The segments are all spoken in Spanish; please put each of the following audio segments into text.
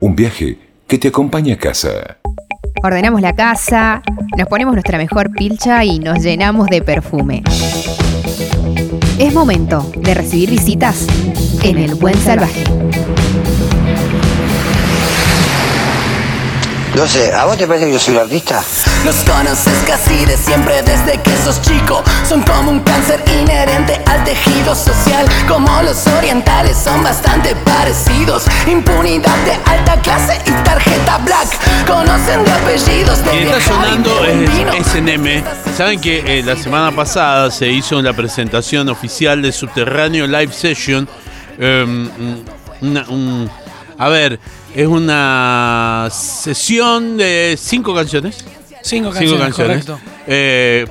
Un viaje que te acompaña a casa. Ordenamos la casa, nos ponemos nuestra mejor pilcha y nos llenamos de perfume. Es momento de recibir visitas en el Buen Salvaje. No sé, ¿a vos te parece que yo soy un artista? Los conoces casi de siempre desde que sos chico. Son como un cáncer inherente al tejido social. Como los orientales son bastante parecidos. Impunidad de alta clase y tarjeta black. Conocen de apellidos de Quien está sonando es vino. SNM. Saben que eh, la semana pasada se hizo la presentación oficial de Subterráneo Live Session. Um, una- un- a ver, es una sesión de cinco canciones. Cinco Cinco canciones, canciones. correcto. eh,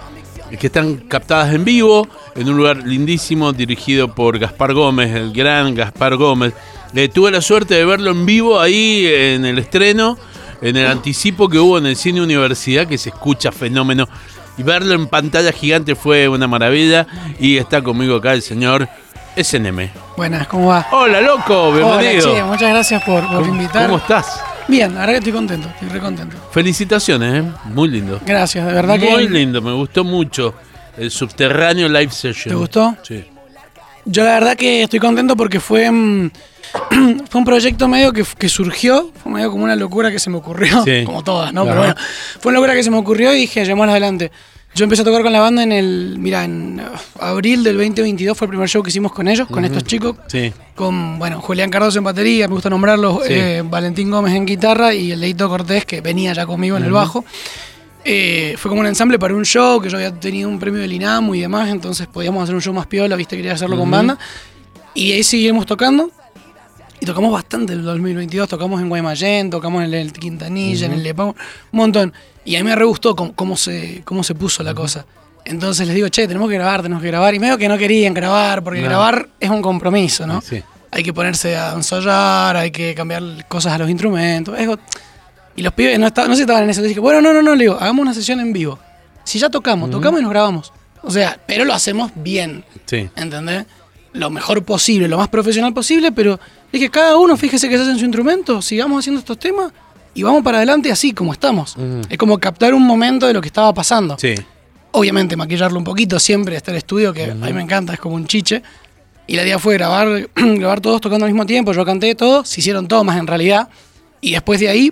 que están captadas en vivo en un lugar lindísimo dirigido por Gaspar Gómez, el gran Gaspar Gómez. Eh, tuve la suerte de verlo en vivo ahí en el estreno, en el anticipo que hubo en el Cine Universidad, que se escucha fenómeno. Y verlo en pantalla gigante fue una maravilla. Y está conmigo acá el señor SNM. Buenas, ¿cómo va? Hola, loco, bienvenido. Hola, che, muchas gracias por, por ¿Cómo, invitar. cómo estás? Bien, verdad que estoy contento, estoy re contento. Felicitaciones, ¿eh? muy lindo. Gracias, de verdad Muy que lindo, me gustó mucho. El subterráneo live session. ¿Te gustó? Sí. yo la verdad que estoy contento porque fue, mm, fue un proyecto medio que, que surgió, fue medio como una locura que se me ocurrió, Sí. como todas, ¿no? Pero bueno, fue una locura que se me ocurrió y dije, llevémosla adelante. Yo empecé a tocar con la banda en el, mira, en uh, abril del 2022 fue el primer show que hicimos con ellos, con estos chicos. Sí. con, bueno, Julián Cardoso en batería, me gusta nombrarlos, Sí. eh, Valentín Gómez en guitarra y el Leito Cortés, que venía ya conmigo en el bajo. Eh, fue como un ensamble para un show, que yo había tenido un premio del INAMU y demás, entonces podíamos hacer un show más piola, viste, quería hacerlo con banda. Y ahí seguimos tocando. Y tocamos bastante el 2022, tocamos en Guaymallén, tocamos en el Quintanilla, en el Lepam, un montón. Y a mí me re gustó cómo, cómo se, cómo se puso la cosa. Entonces les digo, che, tenemos que grabar, tenemos que grabar. Y medio que no querían grabar, porque No. grabar es un compromiso, ¿no? Sí. Hay que ponerse a ensayar, hay que cambiar cosas a los instrumentos. es y los pibes no, estaban- no se estaban en eso. Les dije, bueno, no, no, no, le digo, hagamos una sesión en vivo. Si ya tocamos, tocamos y nos grabamos. O sea, pero lo hacemos bien. Sí. ¿entendés? Lo mejor posible, lo más profesional posible, pero es que cada uno fíjese que se hace en su instrumento, sigamos haciendo estos temas y vamos para adelante así como estamos. Es como captar un momento de lo que estaba pasando. Sí. Obviamente maquillarlo un poquito, siempre está el estudio, que a mí me encanta, es como un chiche. Y la idea fue grabar, grabar todos tocando al mismo tiempo, yo canté todo, se hicieron tomas en realidad. Y después de ahí,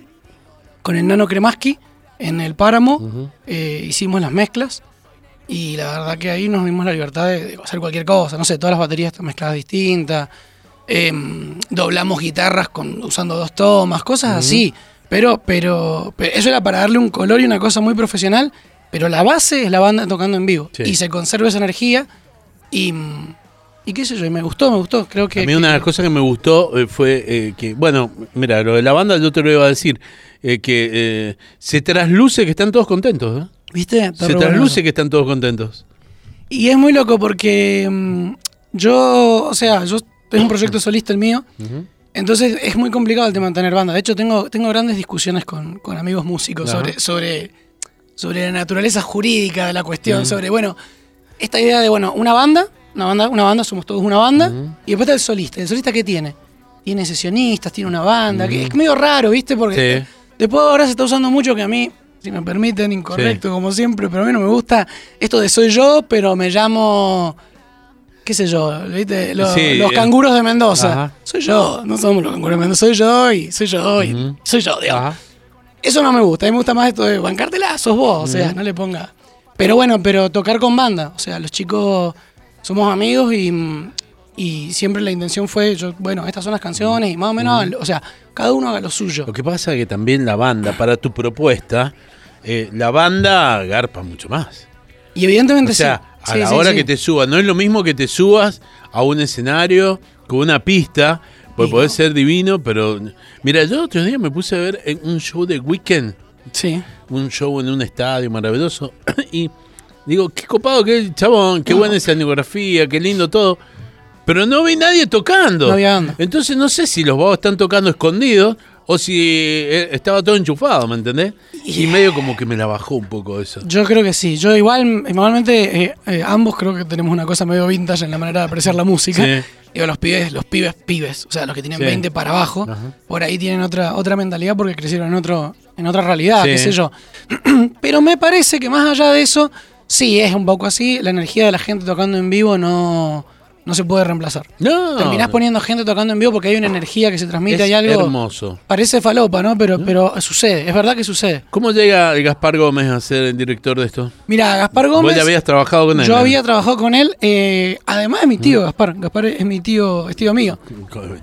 con el Nano Kremaski, en el Páramo, eh, hicimos las mezclas. Y la verdad que ahí nos dimos la libertad de, de hacer cualquier cosa. No sé, todas las baterías están mezcladas distintas. em, doblamos guitarras con, usando dos tomas, cosas así. Pero, pero, pero eso era para darle un color y una cosa muy profesional. Pero la base es la banda tocando en vivo. Sí. Y se conserva esa energía. Y, y qué sé yo, y me gustó, me gustó. Creo que. A mí una de las cosas que me gustó eh, fue eh, que, bueno, mira, lo de la banda yo te lo iba a decir, eh, que se trasluce que están todos contentos. ¿Viste? Está Se bueno trasluce que están todos contentos. Y es muy loco porque mm, yo, o sea, yo es un proyecto solista el mío. Entonces es muy complicado el tema de tener banda. De hecho, tengo, tengo grandes discusiones con, con amigos músicos sobre, sobre, sobre la naturaleza jurídica de la cuestión, sobre, bueno, esta idea de, bueno, una banda, una banda, una banda, somos todos una banda, y después está el solista. ¿El solista qué tiene? Tiene sesionistas, tiene una banda, que es medio raro, ¿viste? Porque Sí. después ahora se está usando mucho que a mí, si me permiten, incorrecto como siempre, pero a mí no me gusta esto de soy yo, pero me llamo qué sé yo, ¿viste? Los, Sí, los eh, canguros de Mendoza. ajá. Soy yo, no somos los canguros de Mendoza, soy yo y soy yo y soy yo, digamos. Ajá. Eso no me gusta, a mí me gusta más esto de bancártela, sos vos, o sea, no le ponga. Pero bueno, pero tocar con banda, o sea, los chicos somos amigos y, y siempre la intención fue, yo, bueno, estas son las canciones y más o menos, o sea, cada uno haga lo suyo. Lo que pasa es que también la banda, para tu propuesta, eh, la banda garpa mucho más. Y evidentemente O sea, sí. a Sí, la sí, hora que te subas, no es lo mismo que te subas a un escenario con una pista, pues no. ser divino, pero mira, yo otro día me puse a ver en un show de Weekend, Sí. un show en un estadio maravilloso, y digo, qué copado que el chabón, qué buena escenografía, qué lindo todo. Pero no vi nadie tocando. No había. Entonces no sé si los vagos están tocando escondidos o si eh, estaba todo enchufado, ¿me entendés? Y medio como que me la bajó un poco eso. Yo creo que sí. Yo igual, normalmente, eh, eh, ambos creo que tenemos una cosa medio vintage en la manera de apreciar la música. Sí. Digo, los pibes, los pibes, pibes, o sea, los que tienen Sí. 20 para abajo, Ajá. por ahí tienen otra, otra mentalidad porque crecieron en otro, en otra realidad, Sí. qué sé yo. Pero me parece que más allá de eso, sí, es un poco así. La energía de la gente tocando en vivo no, no se puede reemplazar. No. Terminás poniendo gente tocando en vivo porque hay una energía que se transmite, es hay algo. hermoso. Parece falopa, ¿no? Pero, pero sucede, es verdad que sucede. ¿Cómo llega el Gaspar Gómez a ser el director de esto? Mira, Gaspar Gómez. Vos ya habías trabajado con él. Yo ¿no? había trabajado con él, eh, además es mi tío, Gaspar. Gaspar es mi tío, es tío mío.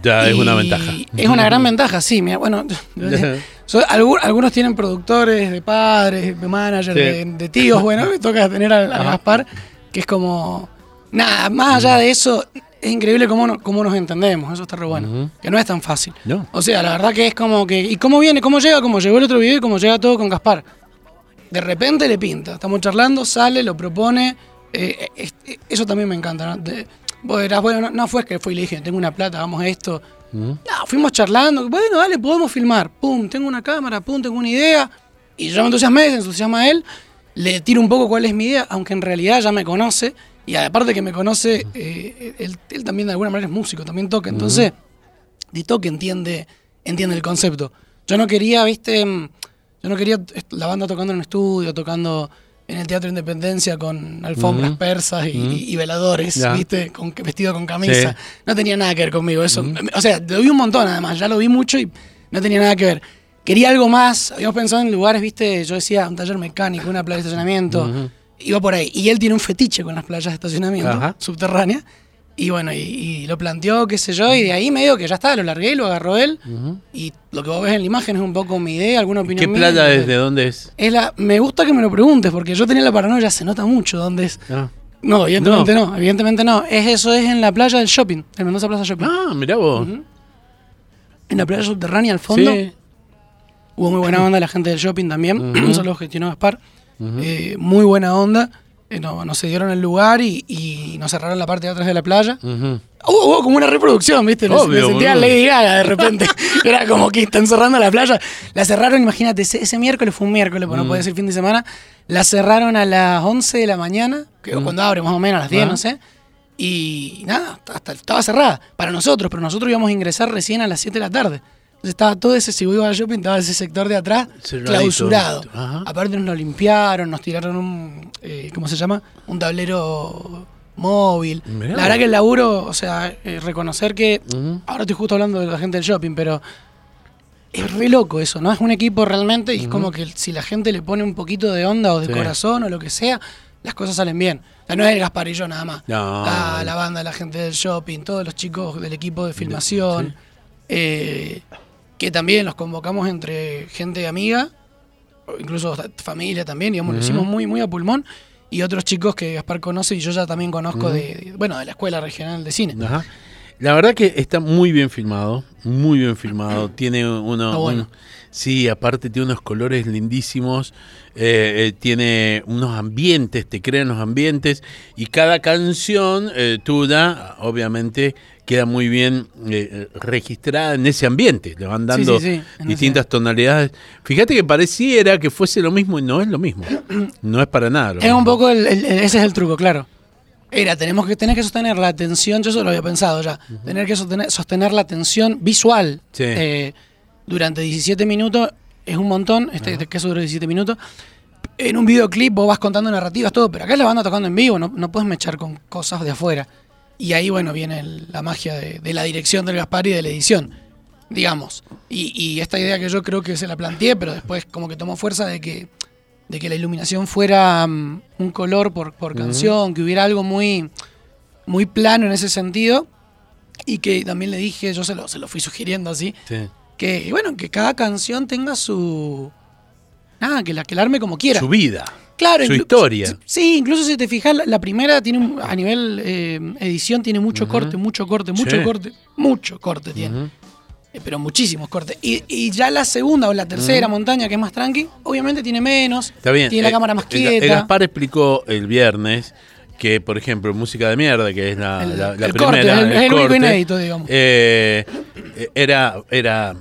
Ya es una ventaja. Es una gran ventaja, sí. Mira, bueno, so- algunos tienen productores de padres, de managers, Sí. de, de tíos. Bueno, me toca tener a, a Gaspar, que es como. Nada, más allá de eso, es increíble cómo, no- cómo nos entendemos. Eso está re bueno. Que no es tan fácil. No. O sea, la verdad que es como que. ¿Y cómo viene? ¿Cómo llega? Como llegó el otro video y cómo llega todo con Gaspar. De repente le pinta. Estamos charlando, sale, lo propone. eh, eh, eh, eso también me encanta. ¿no? De- vos dirás, bueno, no, no fue que fue y le dije, tengo una plata, hagamos esto. No, fuimos charlando. Bueno, dale, podemos filmar. Pum, tengo una cámara, pum, tengo una idea. Y yo me entusiasmé, se entusiasma él. Le tiro un poco cuál es mi idea, aunque en realidad ya me conoce. Y aparte que me conoce, eh, él, él también de alguna manera es músico, también toca. Entonces, de toque entiende, entiende el concepto. Yo no quería, viste, mm, yo no quería la banda tocando en un estudio, tocando en el Teatro Independencia con alfombras persas y, y veladores, Ya. viste, con, vestido con camisa. Sí. No tenía nada que ver conmigo eso. O sea, lo vi un montón además, ya lo vi mucho y no tenía nada que ver. Quería algo más, habíamos pensado en lugares, viste, yo decía un taller mecánico, una playa de estacionamiento, iba por ahí. Y él tiene un fetiche con las playas de estacionamiento Ajá. subterráneas. Y bueno, y, y lo planteó, qué sé yo, y de ahí medio que ya está, lo largué y lo agarró él. Y lo que vos ves en la imagen es un poco mi idea, alguna opinión ¿Qué mía. playa es? ¿De dónde es? Es la, me gusta que me lo preguntes, porque yo tenía la paranoia, se nota mucho dónde es. Ah, No, evidentemente no. evidentemente no. Es eso, es en la playa del shopping, en Mendoza Plaza Shopping. Ah, mirá vos. En la playa subterránea al fondo. Sí. Hubo muy buena onda la gente del shopping también. Un saludo gestionó Gaspar. Eh, muy buena onda. Eh, no- nos cedieron el lugar y, y nos cerraron la parte de atrás de la playa. Hubo, hubo como una reproducción, ¿viste? Obvio, me sentía boludo. Lady Gaga de repente. Era como que están cerrando la playa. La cerraron, imagínate, ese, ese miércoles fue un miércoles, pues no puede ser fin de semana. La cerraron a las 11 de la mañana, que cuando abre más o menos, a las 10, Ah. no sé. Y nada, hasta estaba cerrada para nosotros, pero nosotros íbamos a ingresar recién a las 7 de la tarde. Estaba todo ese, si al shopping, estaba ese sector de atrás clausurado. Aparte nos lo limpiaron, nos tiraron un, eh, ¿cómo se llama? Un tablero móvil. Mirá La verdad que el laburo, o sea, eh, reconocer que, ahora estoy justo hablando de la gente del shopping, pero es re loco eso, ¿no? Es un equipo realmente y es como que si la gente le pone un poquito de onda o de Sí. corazón o lo que sea, las cosas salen bien. O sea, no es el Gaspar y yo nada más. No. La, la banda, la gente del shopping, todos los chicos del equipo de filmación, eh, que también los convocamos entre gente amiga, incluso familia también, digamos, lo hicimos muy, muy a pulmón. Y otros chicos que Gaspar conoce y yo ya también conozco de, de- bueno, de la Escuela Regional de Cine. Ajá. La verdad que está muy bien filmado, muy bien filmado. Tiene uno, Está bueno. un- sí, aparte tiene unos colores lindísimos, eh, eh, tiene unos ambientes, te crean los ambientes y cada canción eh, tuya, obviamente, queda muy bien eh, registrada en ese ambiente. Le van dando sí, sí, en distintas tonalidades. Fíjate que pareciera que fuese lo mismo y no es lo mismo. No es para nada. lo Es un mismo. poco, el- el- ese es el truco, claro. Era, tenemos que tener que sostener la atención, yo eso lo había pensado ya, tener que sostener, sostener la atención visual eh, durante 17 minutos, es un montón, este, que eso dura 17 minutos. En un videoclip vos vas contando narrativas, todo, pero acá la banda tocando en vivo, no, no puedes mechar con cosas de afuera. Y ahí, bueno, viene el- la magia de, de la dirección del Gaspar y de la edición, digamos. Y, y esta idea que yo creo que se la planteé, pero después como que tomó fuerza de que de que la iluminación fuera mm, un color por, por canción, que hubiera algo muy, muy plano en ese sentido. Y que también le dije, yo se lo, se lo fui sugiriendo así, Sí. que bueno, que cada canción tenga su. Nada, que la, que la arme como quiera. Su vida. Claro, su historia. Sí, incluso si te fijas, la, la primera tiene un- a nivel eh, edición tiene mucho corte, mucho corte, mucho Sí. corte, mucho corte tiene. Eh, pero muchísimos cortes. Y, y ya la segunda o la tercera montaña, que es más tranqui, obviamente tiene menos. Está bien. Tiene la eh, cámara más quieta. Gaspar explicó el viernes que, por ejemplo, música de mierda, que es la, El- la- la el corte, primera. el- único inédito, digamos. era, era,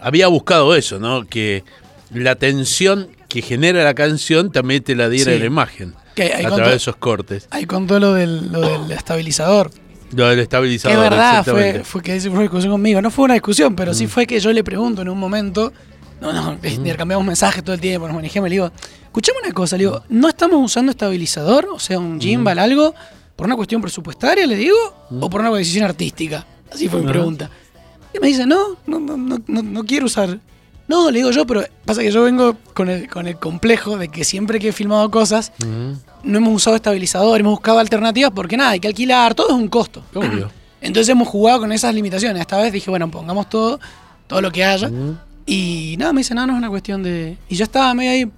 había buscado eso, ¿no? Que la tensión que genera la canción también te la diera Sí. la imagen Que a través de esos cortes. Ahí contó lo del, lo del estabilizador. Lo del estabilizador. es verdad, fue, fue que fue una discusión conmigo. No fue una discusión, pero sí fue que yo le pregunto en un momento. No, no, intercambiamos mensajes todo el tiempo, nos manejamos. Le digo, escuchame una cosa, le digo, ¿no estamos usando estabilizador? O sea, un gimbal, algo, por una cuestión presupuestaria, le digo, o por una decisión artística. Así fue mi Ajá. pregunta. Y me dice, no, no, no, no, no quiero usar. No, le digo yo, pero pasa que yo vengo con el, con el complejo de que siempre que he filmado cosas, no hemos usado estabilizador, hemos buscado alternativas porque nada, hay que alquilar, todo es un costo. Obvio. Entonces hemos jugado con esas limitaciones. Esta vez dije, bueno, pongamos todo, todo lo que haya. Y nada, me dice, no, no es una cuestión de. Y yo estaba medio ahí.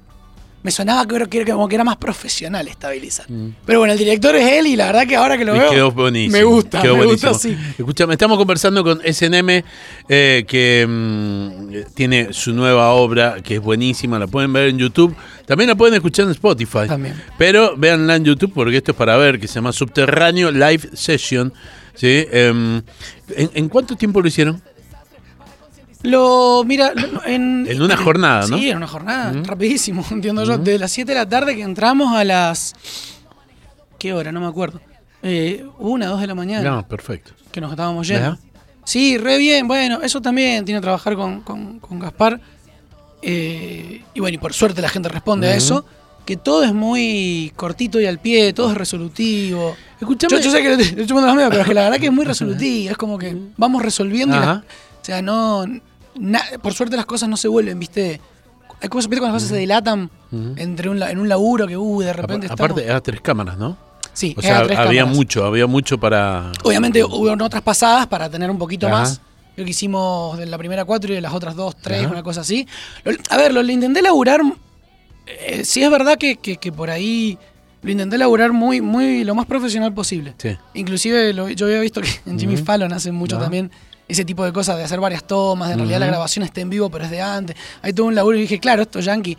Me sonaba que, era- que, como que era más profesional estabilizar. Pero bueno, el director es él y la verdad que ahora que lo veo. quedó buenísimo. Me gusta, quedó me buenísimo. gusta, sí. Escúchame, estamos conversando con SNM, eh, que mm, tiene su nueva obra, que es buenísima, la pueden ver en YouTube. También la pueden escuchar en Spotify. También. Pero véanla en YouTube porque esto es para ver, que se llama Subterráneo Live Session. ¿sí? Em, ¿en, en cuánto tiempo lo hicieron? Lo, mira, lo- en, En una jornada, ¿no? Sí, en una jornada, rapidísimo, entiendo yo. De las 7 de la tarde que entramos a las. ¿Qué hora? No me acuerdo. Eh, una, dos de la mañana. No, perfecto. que nos estábamos yendo. Sí, re bien. Bueno, eso también tiene que trabajar con, con- con Gaspar. Eh, y bueno, y por suerte la gente responde a eso. Que todo es muy cortito y al pie, todo es resolutivo. Escuchame. Yo, yo sé que le estoy chupando las medias, pero es que la verdad que es muy resolutivo. Es como que vamos resolviendo. y. o sea, no. na- por suerte las cosas no se vuelven, ¿viste? Hay cosas, ¿viste? Cuando las cosas se dilatan entre un, en un laburo que, uh, de repente estamos- Aparte, era tres cámaras, ¿no? Sí, O sea, había cámaras. mucho, había mucho para. Obviamente hubo otras pasadas para tener un poquito Ajá. más. Creo que hicimos de la primera cuatro y de las otras dos, tres, Ajá. una cosa así. Lo- a ver, lo, lo intenté laburar. eh, sí es verdad que, que- que por ahí lo intenté laburar muy, muy, lo más profesional posible. Sí. Inclusive lo- yo había visto que en Jimmy Fallon hace mucho Ajá. también ese tipo de cosas, de hacer varias tomas, de en realidad la grabación está en vivo, pero es de antes. Hay todo un laburo y dije, claro, esto es yankee.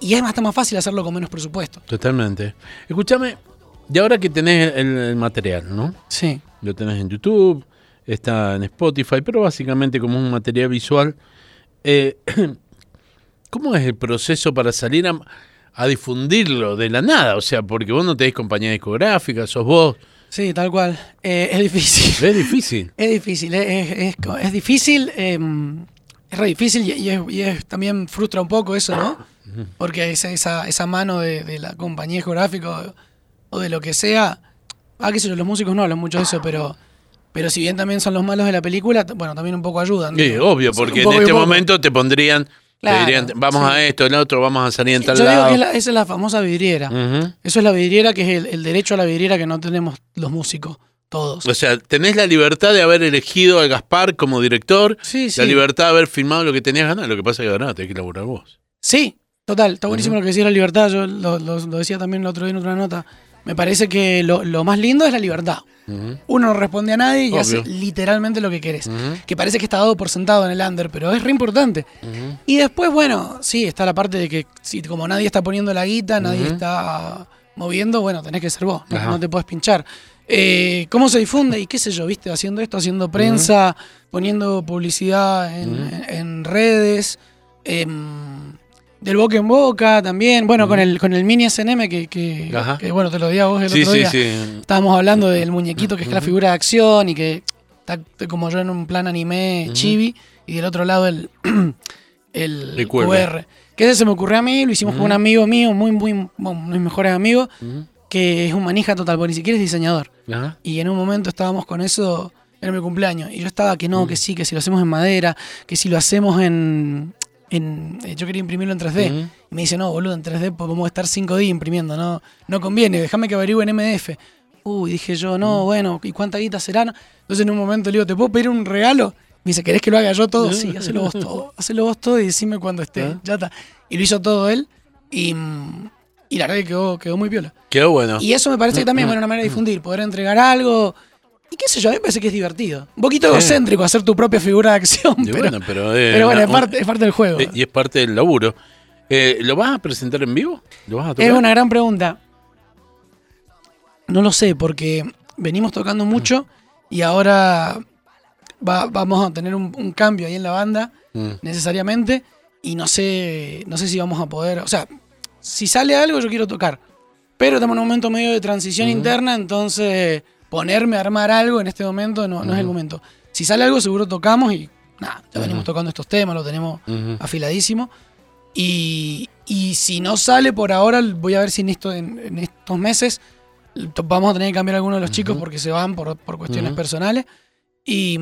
Y es hasta más fácil hacerlo con menos presupuesto. Totalmente. Escúchame, y ahora que tenés el, el material, ¿no? Sí. Lo tenés en YouTube, está en Spotify, pero básicamente como un material visual. eh, ¿Cómo es el proceso para salir a, a difundirlo de la nada? O sea, porque vos no tenés compañía discográfica, sos vos. Sí, tal cual. Eh, es difícil. Es difícil. Es difícil, es, es- es es difícil, eh, es re difícil y, y es, y es- también frustra un poco eso, ¿no? Porque esa, esa, esa mano de, de la compañía geográfica o, o de lo que sea, ah, qué sé yo, los músicos no hablan mucho de eso, pero, pero si bien también son los malos de la película, bueno, también un poco ayudan. Sí, obvio, Sí, un porque en este momento te pondrían, Claro, te dirían, vamos sí. a esto, el otro, vamos a salir en tal Yo digo lado. que es la- esa es la famosa vidriera. Eso es la vidriera que es el, el derecho a la vidriera que no tenemos los músicos, todos. O sea, tenés la libertad de haber elegido a Gaspar como director, Sí, la libertad de haber filmado lo que tenías ganas, lo que pasa es que ahora tenés que laburar vos. Sí, total. Está buenísimo lo que decía la libertad. Yo lo, lo- lo decía también el otro día en otra nota. Me parece que lo, lo más lindo es la libertad. Uno no responde a nadie y Obvio. hace literalmente lo que querés. Que parece que está dado por sentado en el under, pero es re importante. Y después, bueno, sí, está la parte de que si como nadie está poniendo la guita, nadie está moviendo, bueno, tenés que ser vos, no, te puedes pinchar. Eh, ¿Cómo se difunde? Y qué sé yo, viste, haciendo esto, haciendo prensa, poniendo publicidad en, en- en redes, em, del boca en boca también, bueno, con el con el mini SNM que, que, que, bueno, te lo di a vos el Sí, otro sí, día. sí. Estábamos hablando del muñequito que es la figura de acción y que está como yo en un plan anime chibi y del otro lado el, el, El QR. Que ese se me ocurrió a mí, lo hicimos con un amigo mío, muy, muy, bueno, mis mejores amigos, que es un manija total, porque ni siquiera es diseñador. Ajá. Y en un momento estábamos con eso, era mi cumpleaños, y yo estaba que no, que sí, que si lo hacemos en madera, que si lo hacemos en... en eh, yo quería imprimirlo en 3D. Y me dice, no, boludo, en 3D podemos estar 5 días imprimiendo, no, no conviene, déjame que averigüe en MDF. Uy, dije yo, no, bueno, ¿y cuánta guita será? Entonces en un momento le digo, ¿te puedo pedir un regalo? Me dice, ¿querés que lo haga yo todo? Sí, hacelo vos todo. Hacelo vos todo y decime cuando esté. Ya está. Y lo hizo todo él. Y, y la verdad que quedó, quedó muy piola. Quedó bueno. Y eso me parece que también es una manera de difundir, poder entregar algo. Y qué sé yo, a mí me parece que es divertido. Un poquito egocéntrico hacer tu propia figura de acción, Y pero, bueno, pero, eh, pero bueno, es parte, es parte del juego. Eh, y es parte del laburo. Eh, ¿Lo vas a presentar en vivo? ¿Lo vas a tocar? Es una gran pregunta. No lo sé, porque venimos tocando mucho y ahora va- vamos a tener un, un cambio ahí en la banda, Mm. necesariamente, y no sé, no sé si vamos a poder. O sea, si sale algo, yo quiero tocar. Pero estamos en un momento medio de transición interna, entonces ponerme a armar algo en este momento no, no es el momento. Si sale algo, seguro tocamos y nada, ya venimos tocando estos temas, lo tenemos afiladísimo. Y, y si no sale por ahora, voy a ver si en, esto, en, en estos meses vamos a tener que cambiar a algunos de los chicos porque se van por, por cuestiones personales. Y,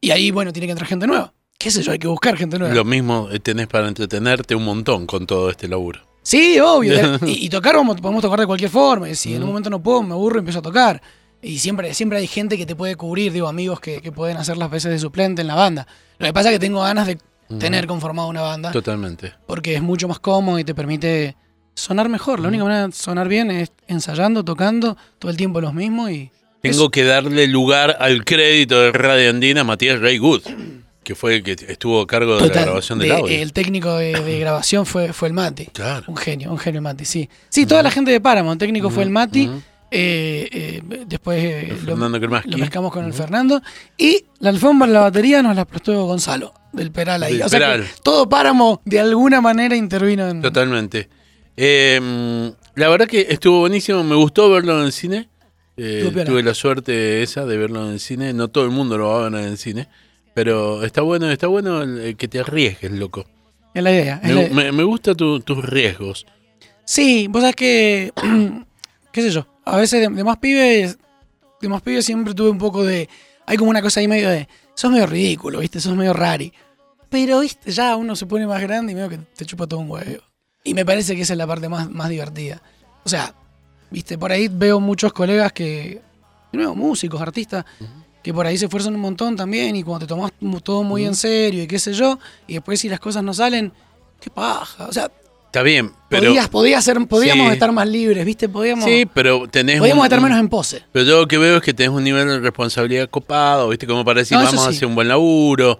y ahí, bueno, tiene que entrar gente nueva. ¿Qué sé yo? Hay que buscar gente nueva. Lo mismo eh, tenés para entretenerte un montón con todo este laburo. Sí, obvio. y, y tocar, vamos- podemos tocar de cualquier forma. Y si en un momento no puedo, me aburro y empiezo a tocar. Y siempre, siempre hay gente que te puede cubrir, digo, amigos que, que pueden hacer las veces de suplente en la banda. Lo que pasa es que tengo ganas de tener conformada una banda. Totalmente. porque es mucho más cómodo y te permite sonar mejor. La única manera de sonar bien es ensayando, tocando, todo el tiempo los mismos y... Tengo que darle lugar al crédito de Radio Andina a Matías Ray Good, que fue el que estuvo a cargo de la grabación del de- audio. El técnico de, de grabación fue, fue el Mati. Claro. Un genio, un genio el Mati, sí. Sí, toda la gente de Paramount, el técnico fue el Mati. Eh, eh, después eh, lo, lo mezclamos con el Fernando. Y la alfombra, la batería nos la prestó Gonzalo, del Peral ahí. Del o sea que todo Páramo de alguna manera intervino en... Totalmente. Eh, la verdad que estuvo buenísimo, me gustó verlo en el cine. Eh, tuve la suerte esa de verlo en el cine. No todo el mundo lo va a ver en el cine. Pero está bueno, está bueno que te arriesgues, loco. Es la idea. es Me, la- me- me gusta tu- tus riesgos. Sí, vos sabés que, qué sé yo, a veces de, de más pibes, de más pibes siempre tuve un poco de, hay como una cosa ahí medio de, sos medio ridículo, viste, sos medio rari. Pero, viste, ya uno se pone más grande y medio que te chupa todo un huevo. Y me parece que esa es la parte más, más divertida. O sea, viste, por ahí veo muchos colegas que, de nuevo, músicos, artistas, que por ahí se esfuerzan un montón también y cuando te tomas mu- todo muy en serio y qué sé yo, y después si las cosas no salen, qué paja. O sea, Está bien, pero. Podías, ser, podíamos Sí. estar más libres, ¿viste? Podíamos, Sí, pero tenés. podíamos un- estar menos en pose. Pero yo lo que veo es que tenés un nivel de responsabilidad copado, ¿viste? Como para decir, No, vamos a hacer un buen laburo.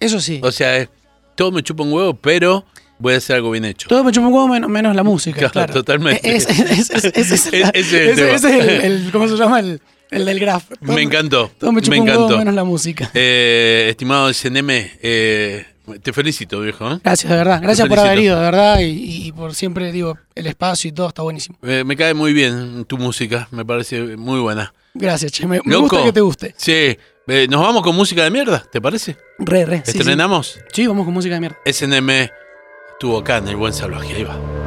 Eso sí. O sea, es- todo me chupa un huevo, pero voy a hacer algo bien hecho. Todo me chupa un huevo menos, menos la música. Claro, Claro, totalmente. Es- es- es- es- Ese el ese- ese ¿cómo se llama? El, el del graph. Todo Me encantó. Todo me chupa me un huevo menos la música. Eh, estimado SNM, eh, te felicito, viejo. ¿eh? Gracias, de verdad. Gracias por haber ido, de verdad. Y, y por siempre, digo, el espacio y todo está buenísimo. Eh, me cae muy bien tu música, me parece muy buena. Gracias, che. Me, me gusta que te guste. Sí, eh, nos vamos con música de mierda, ¿te parece? Re, re. sí, sí. ¿Estrenamos? Sí, vamos con música de mierda. SNM estuvo acá en El Buen Salvaje, ahí va.